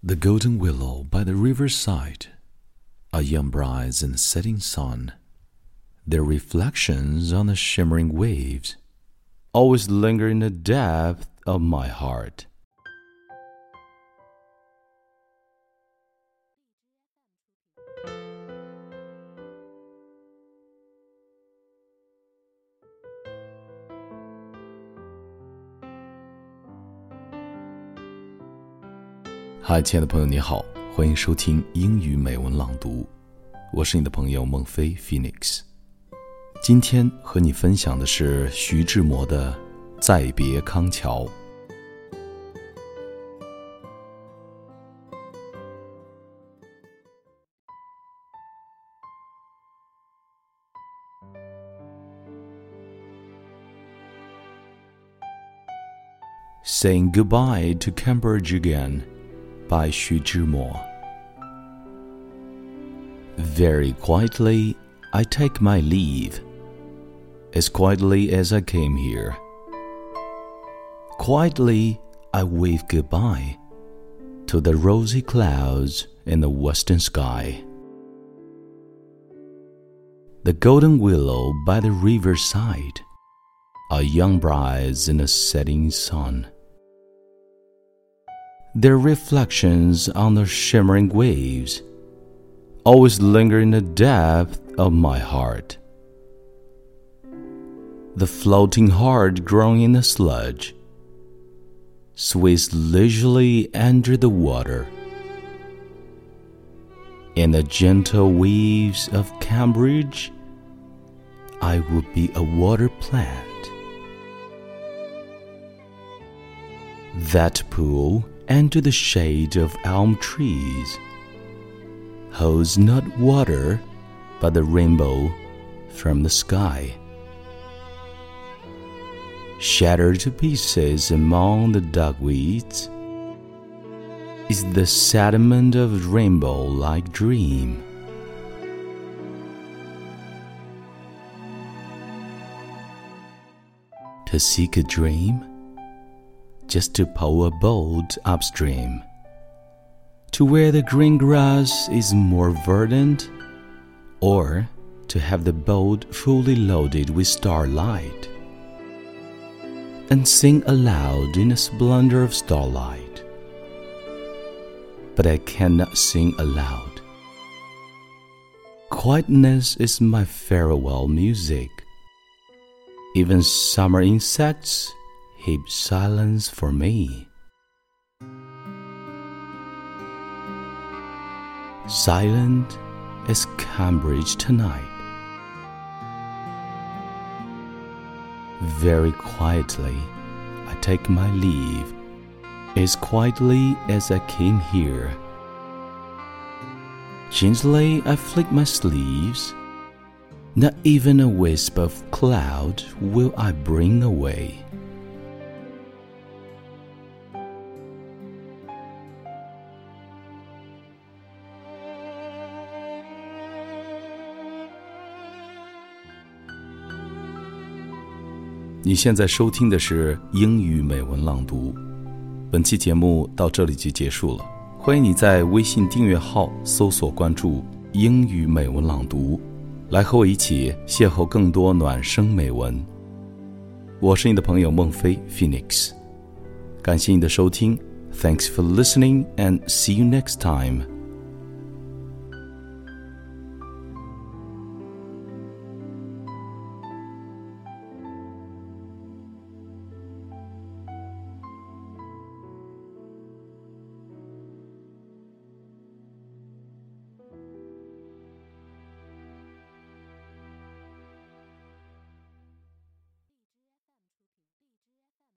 The golden willow by the riverside, a young bride in the setting sun, their reflections on the shimmering waves, always linger in the depth of my heart. 嗨，亲爱的朋友，你好，欢迎收听英语美文朗读，我是你的朋友孟非 Phoenix。今天和你分享的是徐志摩的《再别康桥》。Saying goodbye to Cambridge again by Xu Zhimo. Very quietly, I take my leave, as quietly as I came here. Quietly, I wave goodbye to the rosy clouds in the western sky. The golden willow by the riverside, a young bride in the setting sun their reflections on the shimmering waves always linger in the depth of my heart. The floating heart growing in the sludge sways leisurely under the water. In the gentle waves of Cambridge, I would be a water plant. That pool and to the shade of elm trees holds not water but the rainbow from the sky. Shattered to pieces among the duckweeds is the sediment of rainbow like dream. To seek a dream just to pull a boat upstream to where the green grass is more verdant, or to have the boat fully loaded with starlight, and sing aloud in the splendor of starlight. But I cannot sing aloud. Quietness is my farewell music. Even summer insects keep silence for me. Silent as Cambridge tonight. Very quietly, I take my leave, as quietly as I came here. Gently, I flick my sleeves. Not even a wisp of cloud will I bring away. 你现在收听的是英语美文朗读，本期节目到这里就结束了。欢迎你在微信订阅号搜索关注“英语美文朗读”，来和我一起邂逅更多暖声美文。我是你的朋友孟非 Phoenix，感谢你的收听，Thanks for listening and see you next time。